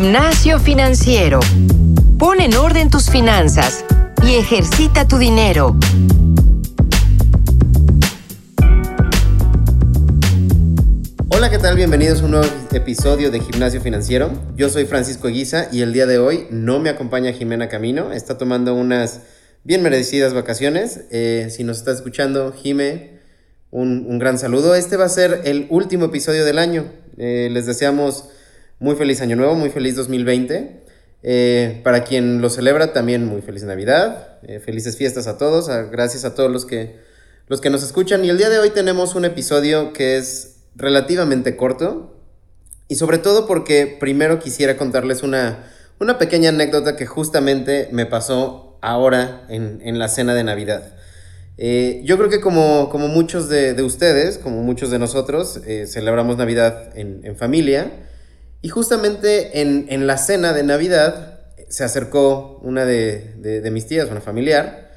Gimnasio financiero. Pon en orden tus finanzas y ejercita tu dinero. Hola, ¿qué tal? Bienvenidos a un nuevo episodio de Gimnasio Financiero. Yo soy Francisco Eguiza y el día de hoy no me acompaña Jimena Camino. Está tomando unas bien merecidas vacaciones. Eh, si nos está escuchando, Jime, un, un, gran saludo. Este va a ser el último episodio del año. Eh, les deseamos muy feliz año nuevo, muy feliz 2020. Eh, para quien lo celebra, también muy feliz Navidad. Eh, felices fiestas a todos. gracias a todos los que, los que nos escuchan. Y el día de hoy tenemos un episodio que es relativamente corto. Y sobre todo porque primero quisiera contarles una, una pequeña anécdota que justamente me pasó ahora en, en la cena de Navidad. Eh, yo creo que como, como muchos de, de, ustedes, como muchos de nosotros, celebramos Navidad en, en, familia. Y justamente en, en, la cena de Navidad se acercó una de, de, mis tías, una familiar,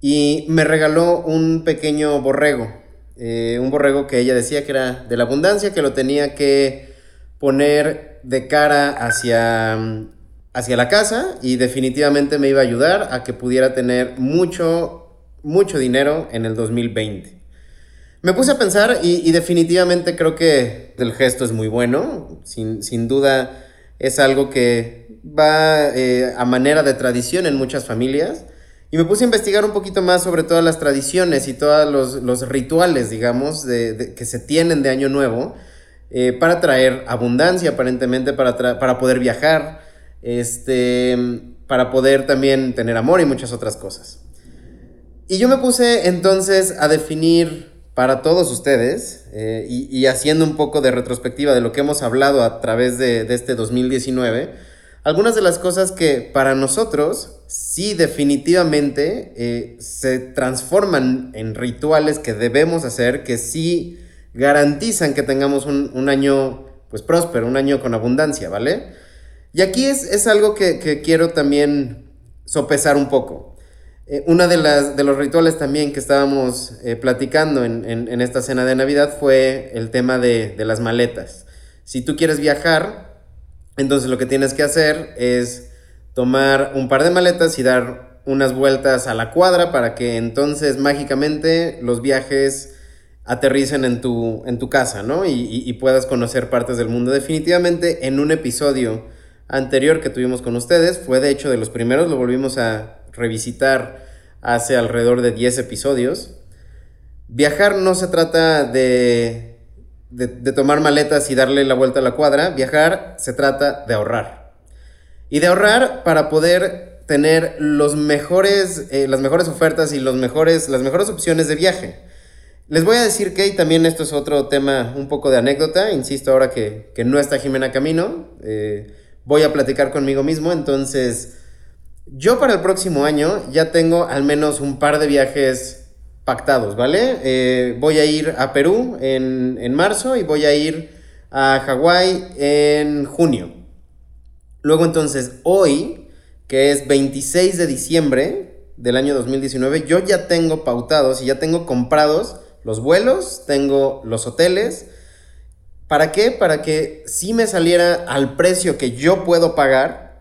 y me regaló un pequeño borrego. Eh, un borrego que ella decía que era de la abundancia, que lo tenía que poner de cara hacia, hacia la casa y definitivamente me iba a ayudar a que pudiera tener mucho mucho dinero en el 2020. Me puse a pensar y, definitivamente creo que el gesto es muy bueno, sin, sin duda es algo que va eh, a manera de tradición en muchas familias. Y me puse a investigar un poquito más sobre todas las tradiciones y todos los, los rituales, digamos, de, que se tienen de Año Nuevo eh, para traer abundancia, aparentemente, para, para poder viajar, este, para poder también tener amor y muchas otras cosas. Y yo me puse entonces a definir para todos ustedes eh, y, y, haciendo un poco de retrospectiva de lo que hemos hablado a través de, de, este 2019, algunas de las cosas que para nosotros sí definitivamente eh, se transforman en rituales que debemos hacer, que sí garantizan que tengamos un, un año pues próspero, un año con abundancia, ¿vale? Y aquí es, es algo que, que quiero también sopesar un poco. Eh, uno de, de los rituales también que estábamos eh, platicando en, en, en, esta cena de Navidad fue el tema de, de, las maletas. Si tú quieres viajar, entonces lo que tienes que hacer es tomar un par de maletas y dar unas vueltas a la cuadra para que entonces mágicamente los viajes aterricen en tu, en tu casa, ¿no? Y, y, y puedas conocer partes del mundo. Definitivamente en un episodio anterior que tuvimos con ustedes, fue de hecho de los primeros, lo volvimos a revisitar hace alrededor de 10 episodios. Viajar no se trata de, de, tomar maletas y darle la vuelta a la cuadra, viajar se trata de ahorrar. Y de ahorrar para poder tener los mejores, eh, las mejores ofertas y los mejores, las mejores opciones de viaje. Les voy a decir que, y también esto es otro tema, un poco de anécdota, insisto ahora que, que no está Jimena Camino, eh, voy a platicar conmigo mismo, entonces yo para el próximo año ya tengo al menos un par de viajes pactados, ¿vale? Eh, voy a ir a Perú en, en marzo y voy a ir a Hawái en junio. Luego entonces, hoy, que es 26 de diciembre del año 2019, yo ya tengo pautados y ya tengo comprados los vuelos, tengo los hoteles. ¿Para qué? Para que si me saliera al precio que yo puedo pagar,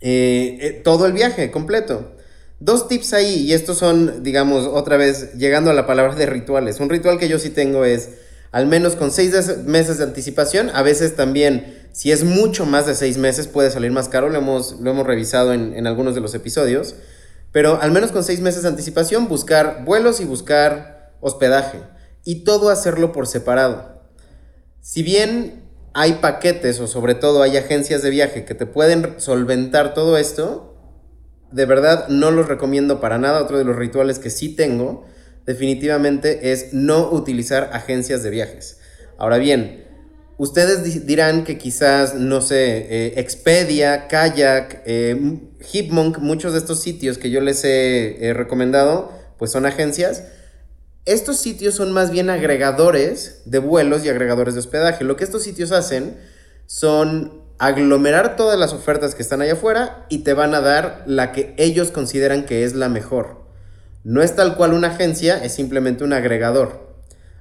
eh, eh, todo el viaje completo. Dos tips ahí, y estos son, digamos, otra vez, llegando a la palabra de rituales. Un ritual que yo sí tengo es, al menos con seis meses de anticipación, a veces también, si es mucho más de seis meses, puede salir más caro, lo hemos, lo hemos revisado en, en algunos de los episodios, pero al menos con seis meses de anticipación, buscar vuelos y buscar hospedaje, y todo hacerlo por separado. Si bien hay paquetes o sobre todo hay agencias de viaje que te pueden solventar todo esto, de verdad no los recomiendo para nada. Otro de los rituales que sí tengo definitivamente es no utilizar agencias de viajes. Ahora bien, ustedes dirán que quizás, no sé, eh, Expedia, Kayak, eh, Hipmonk, muchos de estos sitios que yo les he, he recomendado, pues son agencias estos sitios son más bien agregadores de vuelos y agregadores de hospedaje. Lo que estos sitios hacen son aglomerar todas las ofertas que están allá afuera y te van a dar la que ellos consideran que es la mejor. No es tal cual una agencia, es simplemente un agregador.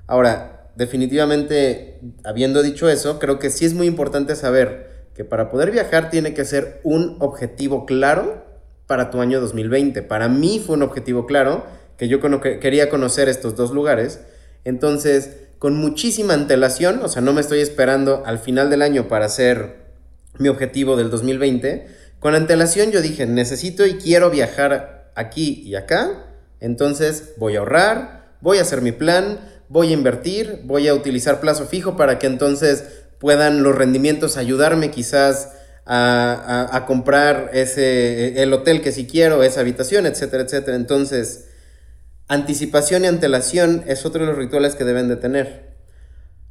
Ahora, definitivamente, habiendo dicho eso, creo que sí es muy importante saber que para poder viajar tiene que ser un objetivo claro para tu año 2020. Para mí fue un objetivo claro que yo quería conocer estos dos lugares. Entonces, con muchísima antelación, o sea, no me estoy esperando al final del año para hacer mi objetivo del 2020. Con antelación yo dije, necesito y quiero viajar aquí y acá. Entonces voy a ahorrar, voy a hacer mi plan, voy a invertir, voy a utilizar plazo fijo para que entonces puedan los rendimientos ayudarme quizás a, comprar ese, el hotel que si quiero, esa habitación, etcétera, etcétera. Entonces, anticipación y antelación es otro de los rituales que deben de tener.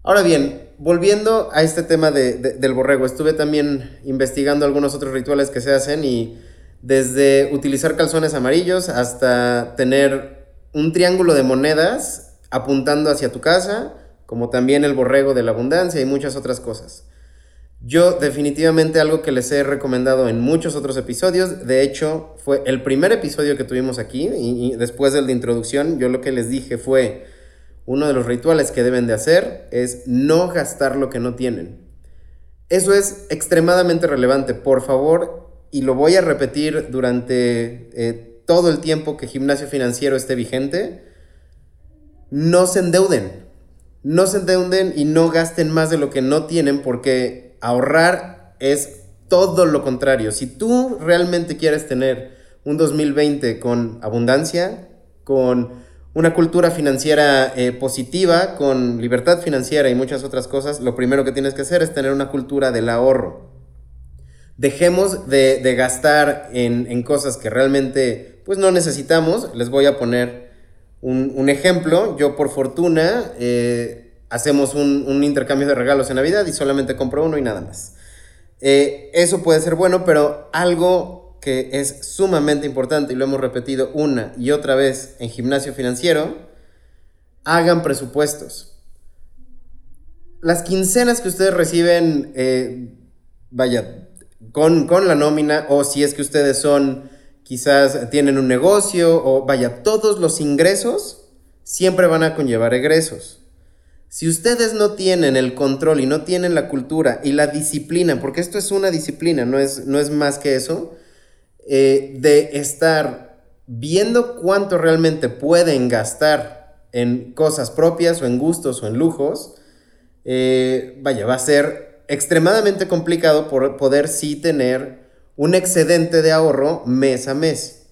Ahora bien, volviendo a este tema del borrego, estuve también investigando algunos otros rituales que se hacen y desde utilizar calzones amarillos hasta tener un triángulo de monedas apuntando hacia tu casa, como también el borrego de la abundancia y muchas otras cosas. Yo definitivamente algo que les he recomendado en muchos otros episodios, de hecho fue el primer episodio que tuvimos aquí y, después del de introducción yo lo que les dije fue uno de los rituales que deben de hacer es no gastar lo que no tienen. Eso es extremadamente relevante, por favor, y lo voy a repetir durante eh, todo el tiempo que gimnasio financiero esté vigente, no se endeuden, no se endeuden y no gasten más de lo que no tienen porque ahorrar es todo lo contrario. Si tú realmente quieres tener un 2020 con abundancia, con una cultura financiera eh, positiva, con libertad financiera y muchas otras cosas, lo primero que tienes que hacer es tener una cultura del ahorro. Dejemos de, gastar en, cosas que realmente pues no necesitamos. Les voy a poner un, ejemplo. Yo por fortuna eh, hacemos un, intercambio de regalos en Navidad y solamente compro uno y nada más. Eh, eso puede ser bueno, pero algo que es sumamente importante y lo hemos repetido una y otra vez en gimnasio financiero, hagan presupuestos. Las quincenas que ustedes reciben, eh, vaya, con, con la nómina o si es que ustedes son, quizás tienen un negocio o vaya, todos los ingresos siempre van a conllevar egresos. Si ustedes no tienen el control y no tienen la cultura y la disciplina, porque esto es una disciplina, no es, no es más que eso, eh, de estar viendo cuánto realmente pueden gastar en cosas propias o en gustos o en lujos, eh, vaya, va a ser extremadamente complicado por poder sí tener un excedente de ahorro mes a mes.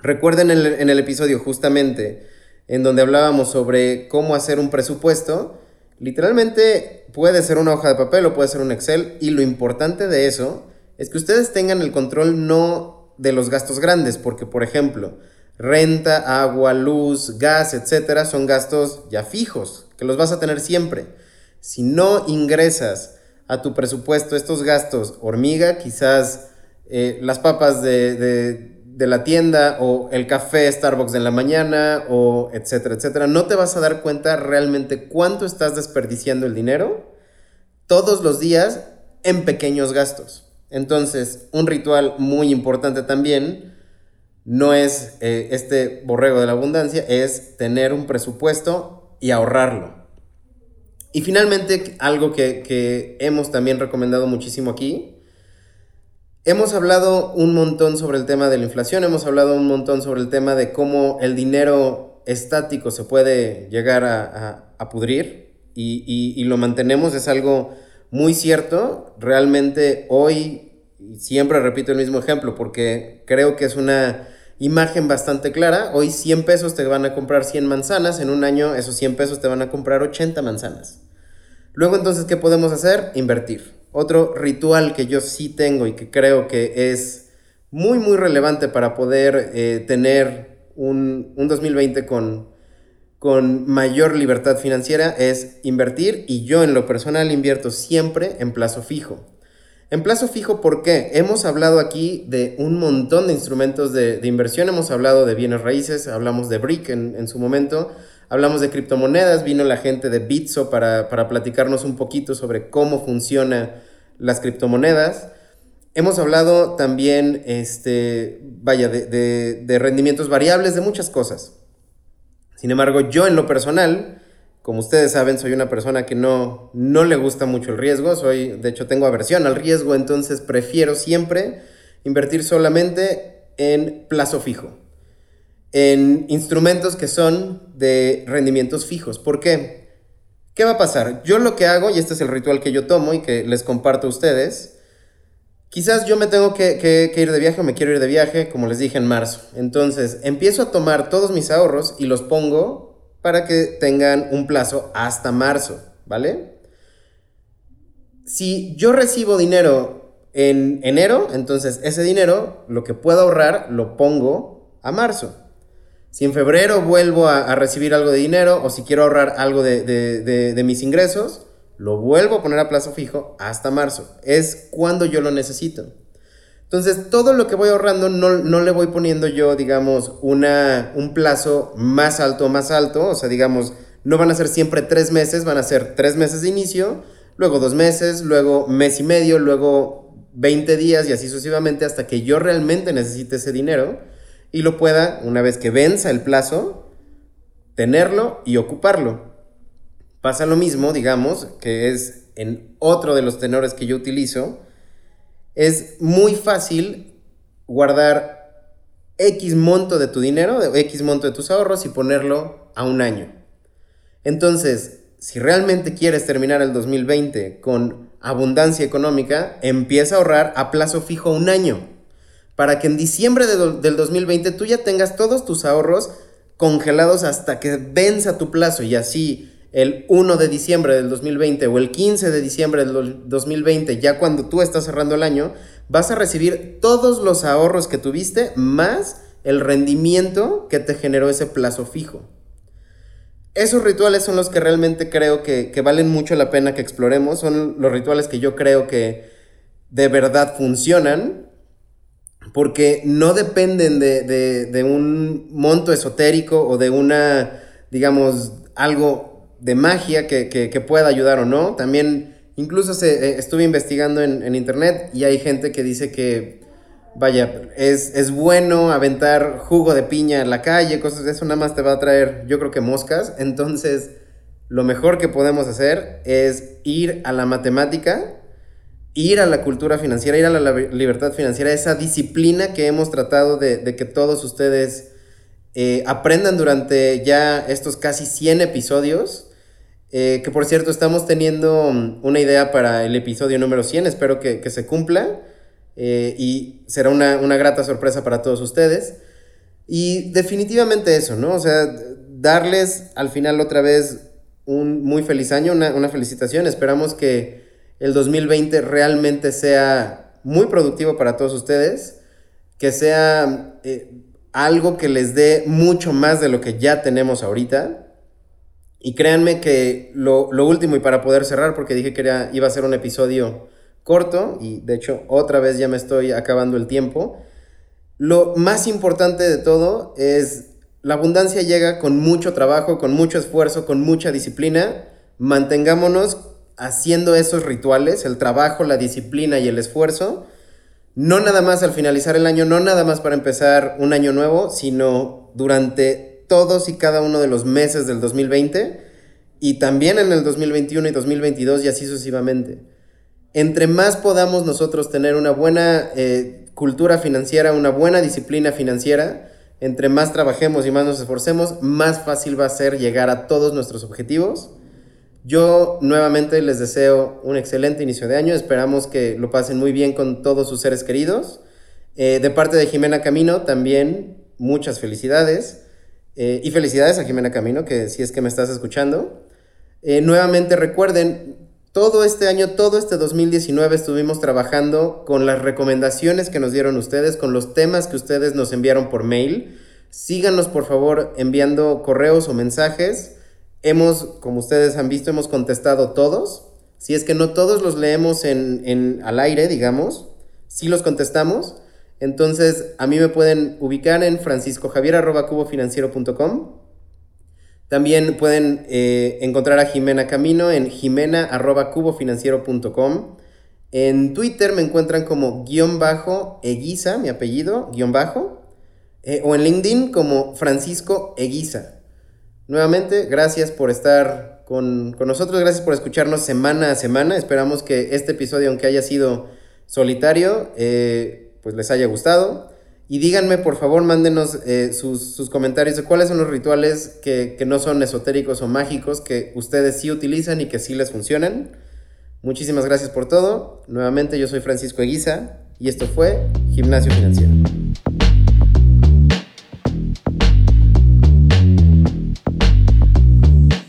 Recuerden en el episodio justamente en donde hablábamos sobre cómo hacer un presupuesto, literalmente puede ser una hoja de papel o puede ser un Excel y lo importante de eso es que ustedes tengan el control no de los gastos grandes, porque por ejemplo, renta, agua, luz, gas, etcétera, son gastos ya fijos, que los vas a tener siempre. Si no ingresas a tu presupuesto estos gastos hormiga, quizás eh, las papas de de la tienda o el café Starbucks en la mañana o etcétera, etcétera, no te vas a dar cuenta realmente cuánto estás desperdiciando el dinero todos los días en pequeños gastos. Entonces, un ritual muy importante también no es eh, este borrego de la abundancia, es tener un presupuesto y ahorrarlo. Y finalmente, algo que, que hemos también recomendado muchísimo aquí, Hemos hablado un montón sobre el tema de la inflación, hemos hablado un montón sobre el tema de cómo el dinero estático se puede llegar a, pudrir y, lo mantenemos, es algo muy cierto. Realmente hoy, siempre repito el mismo ejemplo porque creo que es una imagen bastante clara, hoy 100 pesos te van a comprar 100 manzanas, en un año esos 100 pesos te van a comprar 80 manzanas. Luego entonces, ¿qué podemos hacer? Invertir. Otro ritual que yo sí tengo y que creo que es muy, muy relevante para poder eh, tener un, 2020 con, con mayor libertad financiera es invertir y yo en lo personal invierto siempre en plazo fijo. En plazo fijo, ¿por qué? Hemos hablado aquí de un montón de instrumentos de, inversión, hemos hablado de bienes raíces, hablamos de BRIC en, en su momento, hablamos de criptomonedas, vino la gente de Bitso para, para platicarnos un poquito sobre cómo funciona las criptomonedas. Hemos hablado también, este, vaya, de, rendimientos variables, de muchas cosas. Sin embargo, yo en lo personal, Como ustedes saben, soy una persona que no, no le gusta mucho el riesgo, soy, de hecho tengo aversión al riesgo, entonces prefiero siempre invertir solamente en plazo fijo, en instrumentos que son de rendimientos fijos. ¿Por qué? ¿Qué va a pasar? Yo lo que hago, y este es el ritual que yo tomo y que les comparto a ustedes, Quizás yo me tengo que, ir de viaje o me quiero ir de viaje, como les dije en marzo. Entonces, empiezo a tomar todos mis ahorros y los pongo para que tengan un plazo hasta marzo, ¿vale? Si yo recibo dinero en enero, entonces ese dinero, lo que puedo ahorrar, lo pongo a marzo. Si en febrero vuelvo a, recibir algo de dinero o si quiero ahorrar algo de mis ingresos, lo vuelvo a poner a plazo fijo hasta marzo. Es cuando yo lo necesito. Entonces, todo lo que voy ahorrando no, le voy poniendo yo, digamos, una, un plazo más alto, más alto. O sea, digamos, no van a ser siempre tres meses, van a ser tres meses de inicio, luego dos meses, luego mes y medio, luego 20 días y así sucesivamente hasta que yo realmente necesite ese dinero y lo pueda, una vez que venza el plazo, tenerlo y ocuparlo. Pasa lo mismo, digamos, que es en otro de los tenores que yo utilizo, es muy fácil guardar X monto de tu dinero, X monto de tus ahorros y ponerlo a un año. Entonces, si realmente quieres terminar el 2020 con abundancia económica, empieza a ahorrar a plazo fijo un año, para que en diciembre del 2020 tú ya tengas todos tus ahorros congelados hasta que venza tu plazo y así el 1 de diciembre del 2020 o el 15 de diciembre del 2020, ya cuando tú estás cerrando el año, vas a recibir todos los ahorros que tuviste más el rendimiento que te generó ese plazo fijo. Esos rituales son los que realmente creo que, valen mucho la pena que exploremos, son los rituales que yo creo que de verdad funcionan, porque no dependen de, de un monto esotérico o de una, digamos, algo de magia que, pueda ayudar o no. También, incluso se, eh, estuve investigando en, internet y hay gente que dice que, vaya, es, es, bueno aventar jugo de piña en la calle, cosas de eso, nada más te va a traer, yo creo que moscas. Entonces, lo mejor que podemos hacer es ir a la matemática, ir a la cultura financiera, ir a la libertad financiera, esa disciplina que hemos tratado de, que todos ustedes eh, aprendan durante ya estos casi 100 episodios. Eh, que por cierto, estamos teniendo mm, una idea para el episodio número 100. Espero que, se cumpla. Eh, y será una, grata sorpresa para todos ustedes. Y definitivamente eso, ¿no? O sea, darles al final otra vez un muy feliz año, una felicitación. Esperamos que el 2020 realmente sea muy productivo para todos ustedes. Que sea algo que les dé mucho más de lo que ya tenemos ahorita. Y créanme que lo, último, y para poder cerrar, porque dije que iba a ser un episodio corto, y de hecho otra vez ya me estoy acabando el tiempo, lo más importante de todo es la abundancia llega con mucho trabajo, con mucho esfuerzo, con mucha disciplina. Mantengámonos haciendo esos rituales, el trabajo, la disciplina y el esfuerzo no nada más al finalizar el año, no nada más para empezar un año nuevo, sino durante todos y cada uno de los meses del 2020 y también en el 2021 y 2022 y así sucesivamente. Entre más podamos nosotros tener una buena eh, cultura financiera, una buena disciplina financiera, entre más trabajemos y más nos esforcemos, más fácil va a ser llegar a todos nuestros objetivos yo nuevamente les deseo un excelente inicio de año. Esperamos que lo pasen muy bien con todos sus seres queridos. Eh, de parte de Jimena Camino, también muchas felicidades. Eh, y felicidades a Jimena Camino, que si es que me estás escuchando. Eh, nuevamente recuerden, todo este año, todo este 2019 estuvimos trabajando con las recomendaciones que nos dieron ustedes, con los temas que ustedes nos enviaron por mail. Síganos por favor enviando correos o mensajes. Hemos, como ustedes han visto, hemos contestado todos. Si es que no todos los leemos en, al aire, digamos, sí los contestamos. Entonces, a mí me pueden ubicar en franciscojavier.cubofinanciero.com. También pueden eh, encontrar a Jimena Camino en jimena.cubofinanciero.com. En Twitter me encuentran como guion bajo Eguiza, mi apellido, guion bajo. Eh, o en LinkedIn como Francisco Eguiza. Nuevamente, gracias por estar con, con nosotros, gracias por escucharnos semana a semana. Esperamos que este episodio, aunque haya sido solitario, eh, pues les haya gustado. Y díganme, por favor, mándenos eh, sus, comentarios de cuáles son los rituales que, no son esotéricos o mágicos que ustedes sí utilizan y que sí les funcionan. Muchísimas gracias por todo. Nuevamente yo soy Francisco Eguiza y esto fue Gimnasio Financiero.